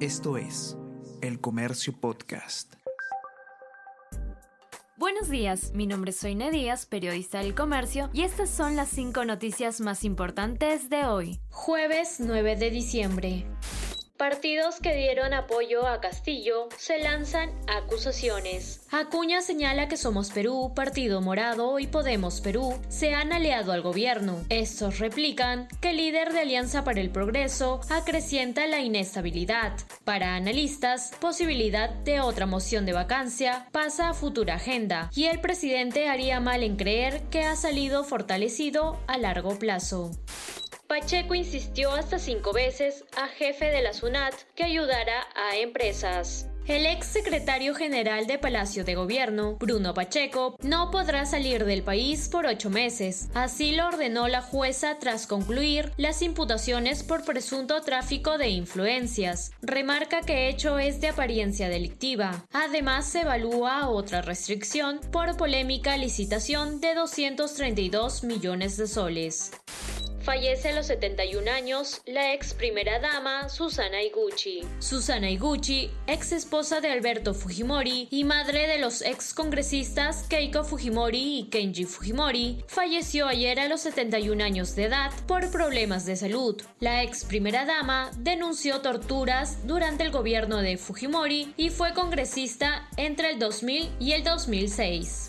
Esto es El Comercio Podcast. Buenos días, mi nombre es Soine Díaz, periodista del comercio, y estas son las cinco noticias más importantes de hoy. Jueves 9 de diciembre. Partidos que dieron apoyo a Castillo se lanzan acusaciones. Acuña señala que Somos Perú, Partido Morado y Podemos Perú se han aliado al gobierno. Estos replican que el líder de Alianza para el Progreso acrecienta la inestabilidad. Para analistas, posibilidad de otra moción de vacancia pasa a futura agenda y el presidente haría mal en creer que ha salido fortalecido a largo plazo. Pacheco insistió hasta cinco veces a jefe de la SUNAT que ayudara a empresas. El ex secretario general de Palacio de Gobierno, Bruno Pacheco, no podrá salir del país por ocho meses. Así lo ordenó la jueza tras concluir las imputaciones por presunto tráfico de influencias. Remarca que hecho es de apariencia delictiva. Además, se evalúa otra restricción por polémica licitación de 232 millones de soles. Fallece a los 71 años la ex primera dama Susana Iguchi. Susana Iguchi, ex esposa de Alberto Fujimori y madre de los ex congresistas Keiko Fujimori y Kenji Fujimori, falleció ayer a los 71 años de edad por problemas de salud. La ex primera dama denunció torturas durante el gobierno de Fujimori y fue congresista entre el 2000 y el 2006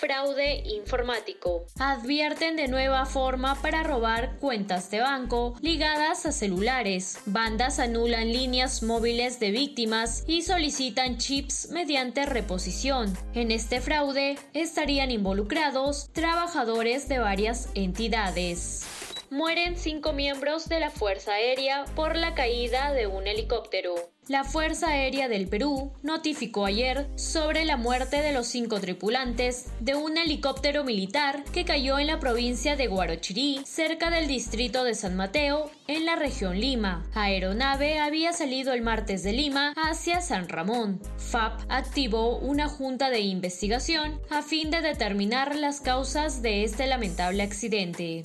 fraude informático. Advierten de nueva forma para robar cuentas de banco ligadas a celulares. Bandas anulan líneas móviles de víctimas y solicitan chips mediante reposición. En este fraude estarían involucrados trabajadores de varias entidades mueren cinco miembros de la Fuerza Aérea por la caída de un helicóptero. La Fuerza Aérea del Perú notificó ayer sobre la muerte de los cinco tripulantes de un helicóptero militar que cayó en la provincia de Guarochirí, cerca del distrito de San Mateo, en la región Lima. Aeronave había salido el martes de Lima hacia San Ramón. FAP activó una junta de investigación a fin de determinar las causas de este lamentable accidente.